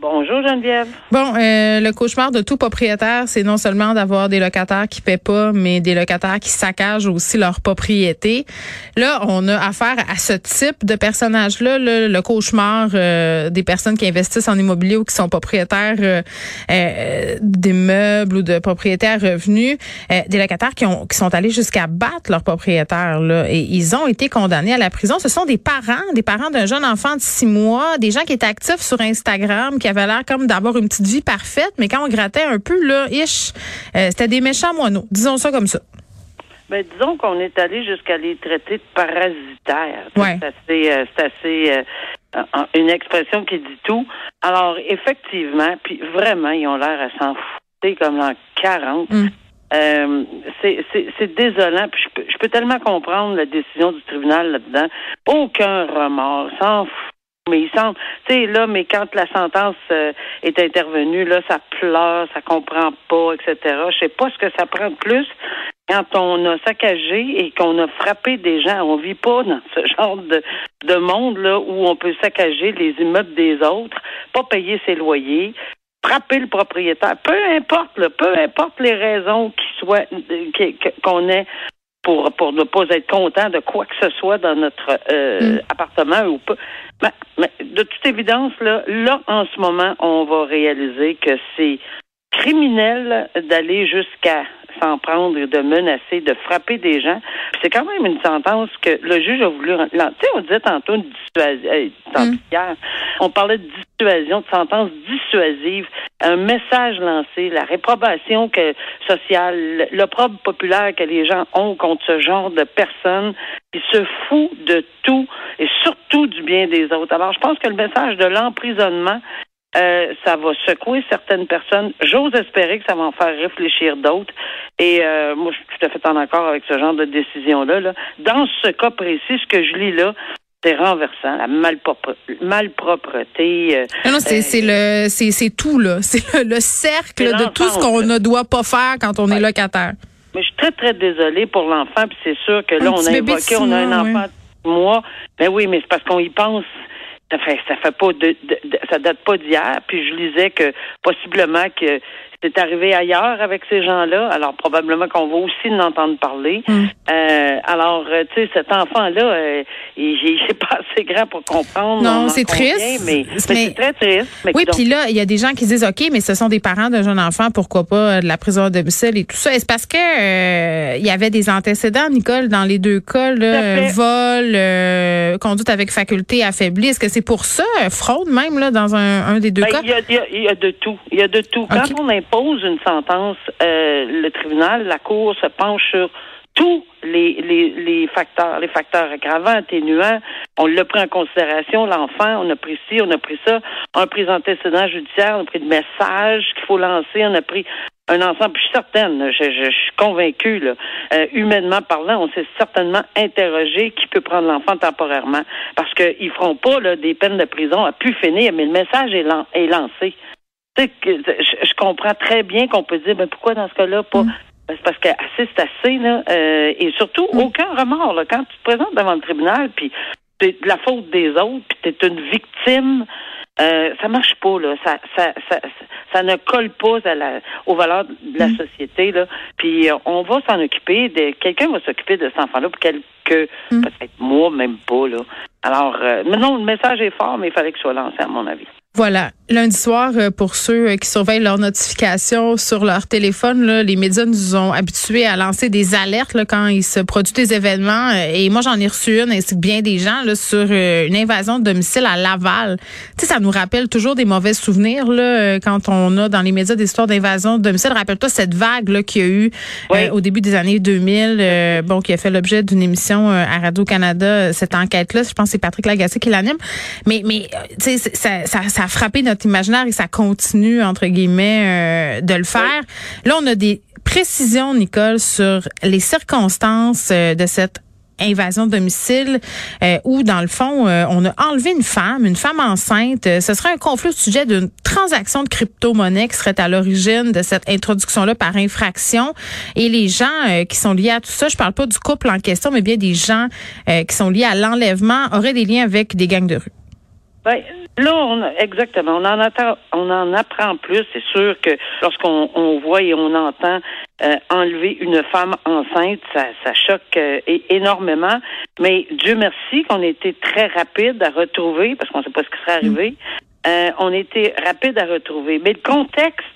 Bonjour, Geneviève. Bon, euh, le cauchemar de tout propriétaire, c'est non seulement d'avoir des locataires qui paient pas, mais des locataires qui saccagent aussi leur propriété. Là, on a affaire à ce type de personnage-là, là, le cauchemar euh, des personnes qui investissent en immobilier ou qui sont propriétaires euh, euh, d'immeubles ou de propriétaires revenus, euh, des locataires qui, ont, qui sont allés jusqu'à battre leurs propriétaires. Là, et ils ont été condamnés à la prison. Ce sont des parents, des parents d'un jeune enfant de six mois, des gens qui étaient actifs sur Instagram, qui avaient l'air comme d'avoir une petite vie parfaite, mais quand on grattait un peu, là, ish, euh, c'était des méchants moineaux. Disons ça comme ça. Ben, disons qu'on est allé jusqu'à les traiter de parasitaires. Ouais. C'est assez, euh, c'est assez euh, une expression qui dit tout. Alors, effectivement, puis vraiment, ils ont l'air à s'en foutre comme l'an 40. Mm. Euh, c'est- c'est c'est désolant. Puis je peux, je peux tellement comprendre la décision du tribunal là-dedans. Aucun remords, s'en fout. Mais il semble, tu sais, là, mais quand la sentence euh, est intervenue, là, ça pleure, ça comprend pas, etc. Je sais pas ce que ça prend de plus quand on a saccagé et qu'on a frappé des gens. On vit pas dans ce genre de, de monde là où on peut saccager les immeubles des autres, pas payer ses loyers, frapper le propriétaire. Peu importe, peu importe les raisons soient que- qu'on ait pour pour ne pas être content de quoi que ce soit dans notre euh, Mm. appartement ou pas. Mais, mais de toute évidence, là, là, en ce moment, on va réaliser que c'est criminel d'aller jusqu'à s'en prendre, de menacer, de frapper des gens. C'est quand même une sentence que le juge a voulu. Tu sais, on disait tantôt une dissuasion. euh, Mm. on parlait de dissuasion, de sentence dissuasive, un message lancé, la réprobation sociale, l'opprobre populaire que les gens ont contre ce genre de personnes qui se fout de tout et surtout du bien des autres. Alors, je pense que le message de l'emprisonnement euh, ça va secouer certaines personnes. J'ose espérer que ça va en faire réfléchir d'autres. Et euh, moi, je suis tout à fait en accord avec ce genre de décision-là. là. Dans ce cas précis, ce que je lis là, c'est renversant. La malpropre- malpropreté. euh, Non, non, c'est euh, le c'est tout là, c'est le, le cercle de tout ce qu'on ne doit pas faire quand on est locataire. Mais je suis très, très désolée pour l'enfant, puis c'est sûr que là, Un on a six on a un enfant de six mois. Ben oui, mais c'est parce qu'on y pense. Ça fait, ça fait pas de, de- de- ça date pas d'hier. Puis je lisais que possiblement que c'est arrivé ailleurs avec ces gens-là. Alors probablement qu'on va aussi en entendre parler. Mm. Euh, alors, euh, tu sais, cet enfant-là, euh, il il est pas assez grand pour comprendre. Non, c'est triste, mais, mais- mais c'est très triste. Mais Oui, puis là, il y a des gens qui disent OK, mais ce sont des parents d'un jeune enfant, pourquoi pas euh, de la prison à domicile et tout ça. Est-ce parce que euh, il y avait des antécédents, Nicole, dans les deux cas, là, euh, vol, euh, conduite avec faculté affaiblie? Est-ce que c'est pour ça, fraude même là, dans un, un des deux Ben, cas? il, y y a- il y a de tout. Il y a de tout. Quand on impose une sentence, euh, le tribunal, la Cour se penche sur tous les, les, les facteurs, les facteurs aggravants, atténuants. On l'a pris en considération, l'enfant, on a pris ci, on a pris ça, on a pris antécédents judiciaires, on a pris de messages qu'il faut lancer, on a pris un ensemble, je suis certaine, je, je- suis convaincue, là, euh, humainement parlant, on s'est certainement interrogé qui peut prendre l'enfant temporairement, parce qu'ils feront pas là, des peines de prison à pu finir, mais le message est, est lancé. Sais, que, je, je comprends très bien qu'on peut dire, ben pourquoi dans ce cas-là pas? Mm. Ben, c'est parce que assez, c'est assez, là. euh, et surtout, aucun remords, là. Quand tu te présentes devant le tribunal, puis c'est de la faute des autres, puis tu es une victime, euh, ça marche pas, là. Ça, ça, ça, ça ne colle pas à la, aux valeurs de la société, là. Puis euh, on va s'en occuper, de, quelqu'un va s'occuper de cet enfant-là pour quelques, Mm. peut-être mois, même pas, là. Alors, euh, mais non, le message est fort, mais il fallait qu'il soit lancé, à mon avis. Voilà. Lundi soir, euh, pour ceux euh, qui surveillent leurs notifications sur leur téléphone, là, les médias nous ont habitués à lancer des alertes là, quand il se produit des événements. Euh, Et moi, j'en ai reçu une, ainsi que bien des gens, là, sur une invasion de domicile à Laval. Tu sais, ça nous rappelle toujours des mauvais souvenirs là, quand on a dans les médias des histoires d'invasion de domicile. Rappelle-toi cette vague là, qu'il y a eu euh, au début des années 2000, euh, bon, qui a fait l'objet d'une émission à Radio-Canada, cette enquête-là. Je pense que c'est Patrick Lagacé qui l'anime. Mais, mais tu sais, ça, ça, ça a frappé notre imaginaire et ça continue, entre guillemets, euh, de le faire. Là, on a des précisions, Nicole, sur les circonstances de cette invasion de domicile euh, où, dans le fond, euh, on a enlevé une femme, une femme enceinte. Euh, ce serait un conflit au sujet d'une transaction de crypto-monnaie qui serait à l'origine de cette introduction-là par infraction. Et les gens qui sont liés à tout ça, je parle pas du couple en question, mais bien des gens qui sont liés à l'enlèvement, auraient des liens avec des gangs de rue. Ben, là, on exactement. On en attend, on en apprend plus. C'est sûr que lorsqu'on on voit et on entend euh, enlever une femme enceinte, ça, ça choque euh, énormément. Mais Dieu merci qu'on a été très rapide à retrouver, parce qu'on ne sait pas ce qui serait arrivé. Euh, on a été rapide à retrouver. Mais le contexte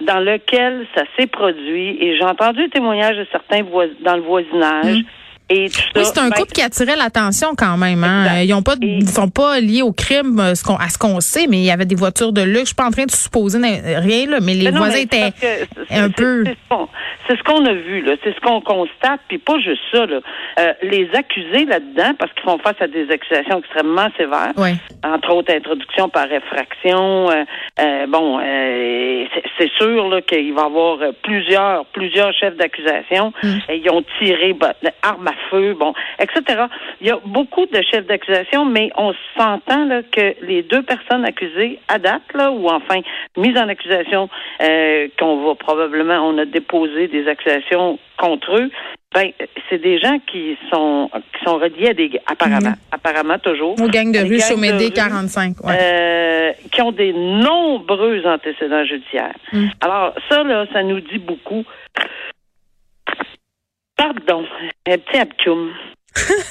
dans lequel ça s'est produit, et j'ai entendu le témoignage de certains dans le voisinage. Mm oui, c'est un ben, couple qui attirait l'attention quand même. Hein. Ils ont pas, sont pas liés au crime euh, à ce qu'on sait, mais il y avait des voitures de luxe. Je suis pas en train de supposer rien là, mais les voisins étaient un peu. C'est ce qu'on a vu là, c'est ce qu'on constate, puis pas juste ça là. Euh, les accusés là-dedans, parce qu'ils font face à des accusations extrêmement sévères, entre autres introduction par effraction. Euh, bon, c'est sûr là qu'il va y avoir plusieurs plusieurs chefs d'accusation. Mm. Ils ont tiré bah, armes à feu, bon, etc. Il y a beaucoup de chefs d'accusation, mais on s'entend là, que les deux personnes accusées à date, là, ou enfin mises en accusation, euh, qu'on va probablement, on a déposé des accusations contre eux, ben, c'est des gens qui sont qui sont reliés à des apparemment, mhm. apparemment toujours. Aux gangs de rue Chaumédé 45, ouais. euh, qui ont des nombreux antécédents judiciaires. Mhm. Alors ça là, ça nous dit beaucoup Pardon, un petit abcoum.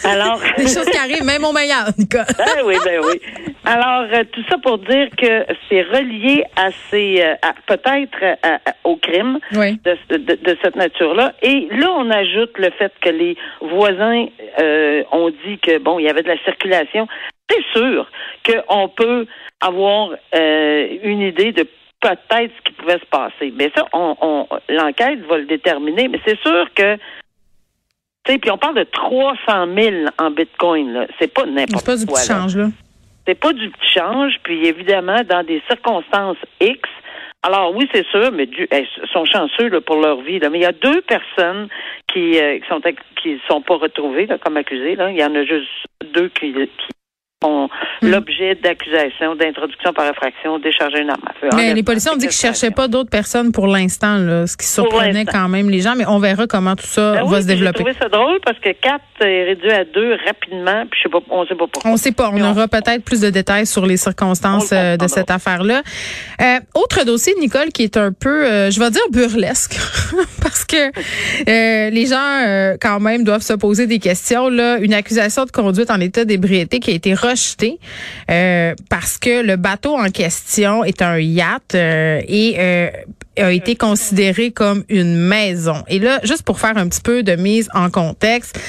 Alors, des choses qui arrivent même au meilleur, Nicole. ben oui, ben oui. Alors, euh, tout ça pour dire que c'est relié à ces, euh, peut-être euh, au crime de, de, cette nature-là. Et là, on ajoute le fait que les voisins ont dit que bon, il y avait de la circulation. C'est sûr qu'on peut avoir une idée de peut-être ce qui pouvait se passer. Mais ça, on, on l'enquête va le déterminer. Mais c'est sûr que puis on parle de 300 000 en Bitcoin. Là. C'est pas n'importe quoi. C'est pas du petit change, là. C'est pas du petit change. Puis évidemment, dans des circonstances X, alors oui, c'est sûr, mais ils sont chanceux là, pour leur vie. Là. Mais il y a deux personnes qui, euh, qui sont qui sont pas retrouvées là, comme accusées. Là. Il y en a juste deux qui, qui hmm. l'objet d'accusation d'introduction par infraction, décharger une arme à feu. Mais les policiers ont dit qu'ils cherchaient pas d'autres personnes pour l'instant, ce qui surprenait quand même les gens, mais on verra comment tout ça ben va se développer. J'ai trouvé ça drôle parce que quatre est réduit à deux rapidement, puis je sais pas, on sait pas pourquoi. On sait pas. On, aura peut-être plus de détails sur les circonstances euh, de cette affaire-là. Euh, autre dossier, Nicole, qui est un peu, euh, je vais dire burlesque, parce que les gens quand même doivent se poser des questions. Là, une accusation de conduite en état d'ébriété qui a été rejeté euh, parce que le bateau en question est un yacht euh, et euh, a été considéré comme une maison. Et là, juste pour faire un petit peu de mise en contexte,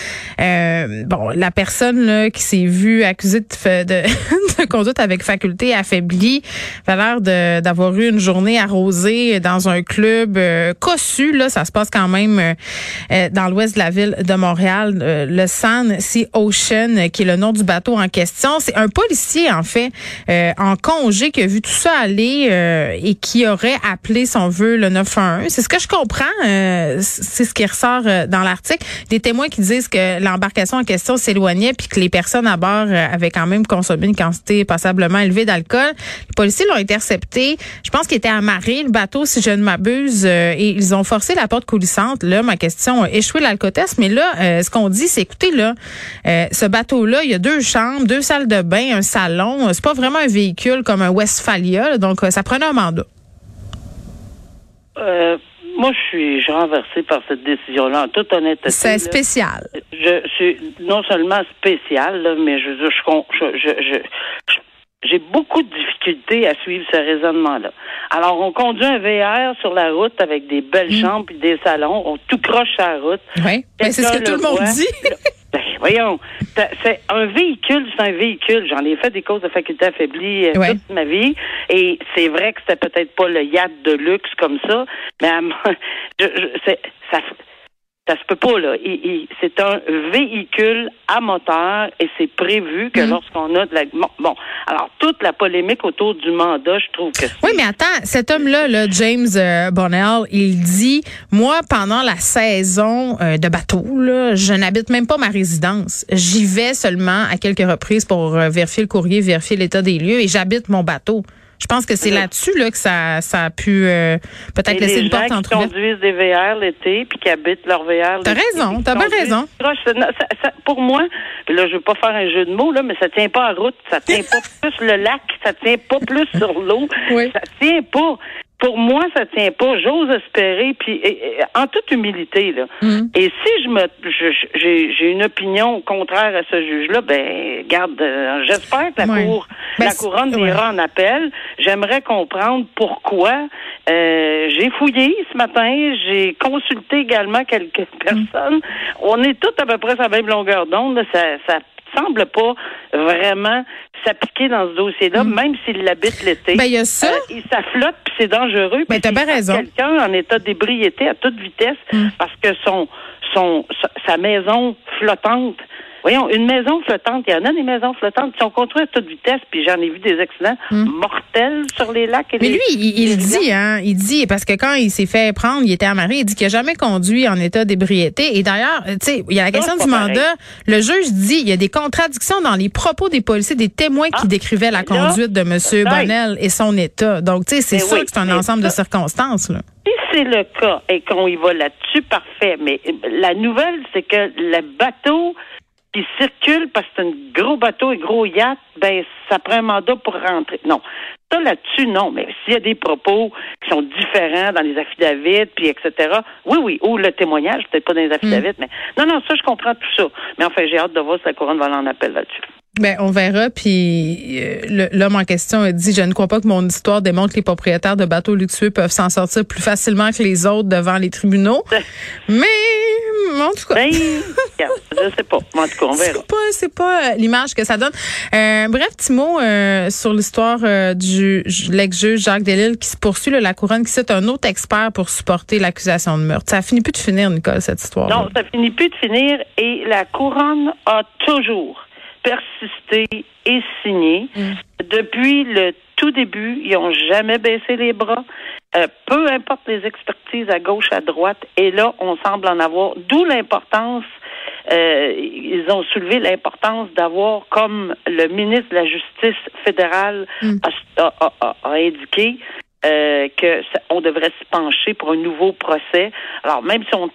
euh, bon, la personne là, qui s'est vue accusée de, de, de, conduite avec faculté affaiblie a l'air d'avoir eu une journée arrosée dans un club euh, cossu. Là, ça se passe quand même euh, dans l'ouest de la ville de Montréal, le Sun Sea Ocean, qui est le nom du bateau en question. C'est un policier, en fait, en congé qui a vu tout ça aller et qui aurait appelé son le 911. C'est ce que je comprends. Euh, c'est ce qui ressort euh, dans l'article. Des témoins qui disent que l'embarcation en question s'éloignait puis que les personnes à bord euh, avaient quand même consommé une quantité passablement élevée d'alcool. Les policiers l'ont intercepté. Je pense qu'il était amarré, le bateau, si je ne m'abuse, et ils ont forcé la porte coulissante. Là, ma question échoué l'alcotest. Mais là, ce qu'on dit, c'est écoutez, là, ce bateau-là, il y a deux chambres, deux salles de bain, un salon. C'est pas vraiment un véhicule comme un Westphalia. donc, ça prenait un mandat. Euh, moi, je suis, renversée par cette décision-là, en toute honnêteté. C'est spécial. Je suis non seulement spécial, mais je, je, je, je j'ai beaucoup de difficultés à suivre ce raisonnement-là. Alors, on conduit un VR sur la route avec des belles mm. chambres et des salons. On tout croche la route. Oui, c'est ce que tout le monde dit. ben, voyons, c'est un véhicule, c'est un véhicule. J'en ai fait des causes de faculté affaiblie euh, toute ma vie. Et c'est vrai que c'était peut-être pas le yacht de luxe comme ça, mais c'est, ça, Ça se peut pas, là. c'est un véhicule à moteur et c'est prévu que mm. lorsqu'on a de la. Bon, alors, toute la polémique autour du mandat, je trouve que. Oui, mais attends, cet homme-là, là, James euh, Bonnell, il dit Moi, pendant la saison euh, de bateau, là, je n'habite même pas ma résidence. J'y vais seulement à quelques reprises pour euh, vérifier le courrier, vérifier l'état des lieux et j'habite mon bateau. Je pense que c'est là-dessus là que ça, ça a pu euh, peut-être laisser une porte entrouverte. qui conduisent des VR l'été puis qui habitent leur VR. T'as raison, t'as bien raison. pour moi, là je veux pas faire un jeu de mots là, mais ça tient pas en route, ça tient pas plus le lac, ça tient pas plus sur l'eau, oui. ça tient pas pour moi, ça tient pas. J'ose espérer, puis en toute humilité là. Mm. Et si je me, j'ai une opinion contraire à ce juge-là, ben, garde, euh, j'espère que la cour, ben, la couronne ira en appel. J'aimerais comprendre pourquoi. Euh, j'ai fouillé ce matin. J'ai consulté également quelques mm. personnes. On est tous à peu près à la même longueur d'onde. Ça, ça semble pas vraiment s'appliquer dans ce dossier-là, mm. même s'il l'habite l'été. Ben, il y a ça. Euh, ça flotte, puis c'est dangereux. Ben, t'as bien raison. Quelqu'un en état d'ébriété à toute vitesse mm. parce que son, son, sa maison flottante Voyons, une maison flottante, il y en a des maisons flottantes qui sont construites à toute vitesse, puis j'en ai vu des accidents hmm. mortels sur les lacs. Et Mais lui, il, dit, hein, il dit, parce que quand il s'est fait prendre, il était amarré, il dit qu'il n'a jamais conduit en état d'ébriété. Et d'ailleurs, tu sais, il y a la question du mandat. Le juge dit, il y a des contradictions dans les propos des policiers, des témoins qui ah, décrivaient la conduite de M. Bonnel et son état. Donc, tu sais, c'est sûr que c'est un ensemble de circonstances, là. Si c'est le cas et qu'on y va là-dessus, parfait. Mais la nouvelle, c'est que le bateau qui circule parce que c'est un gros bateau et gros yacht, ben ça prend un mandat pour rentrer. Non. Ça là-dessus, non. Mais s'il y a des propos qui sont différents dans les affidavits, puis etc. Oui, oui. Ou le témoignage, peut-être pas dans les affidavits, mm. mais non, non, ça, je comprends tout ça. Mais enfin, j'ai hâte de voir si la couronne va en appel là-dessus. Ben, on verra. Puis euh, l'homme en question a dit, je ne crois pas que mon histoire démontre que les propriétaires de bateaux luxueux peuvent s'en sortir plus facilement que les autres devant les tribunaux. Mais en tout cas. Ben, je sais pas. En tout cas, on verra. C'est pas, pas euh, l'image que ça donne. Euh, bref, petit mot euh, sur l'histoire euh, du l'ex-juge Jacques Delille qui se poursuit, là, la couronne, qui cite un autre expert pour supporter l'accusation de meurtre. Ça finit plus de finir, Nicole, cette histoire. -là. Non, ça finit plus de finir et la couronne a toujours persisté et signé. Mm. Depuis le tout début, ils n'ont jamais baissé les bras. Euh, peu importe les expertises à gauche, à droite, et là, on semble en avoir. D'où l'importance, euh, ils ont soulevé l'importance d'avoir, comme le ministre de la Justice fédérale mm. a, indiqué, euh, que on devrait se pencher pour un nouveau procès. Alors même si on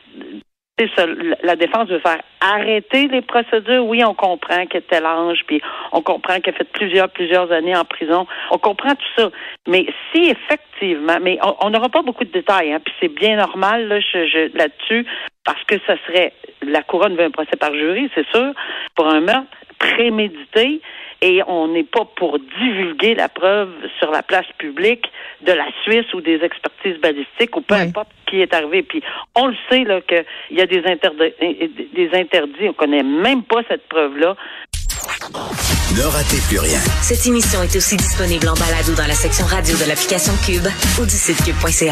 la défense veut faire arrêter les procédures. Oui, on comprend qu'elle est âge, puis on comprend qu'elle a fait plusieurs, plusieurs années en prison. On comprend tout ça. Mais si effectivement, mais on n'aura pas beaucoup de détails, hein, puis c'est bien normal là, je, là-dessus, parce que ça serait la couronne veut un procès par jury, c'est sûr, pour un meurtre prémédité et on n'est pas pour divulguer la preuve sur la place publique de la Suisse ou des expertises balistiques ou peu importe qui est arrivé. Puis on le sait là qu'il y a des interdits, des interdits. On connaît même pas cette preuve-là. Ne ratez plus rien. Cette émission est aussi disponible en balado dans la section radio de l'application Cube ou du site cube.ca.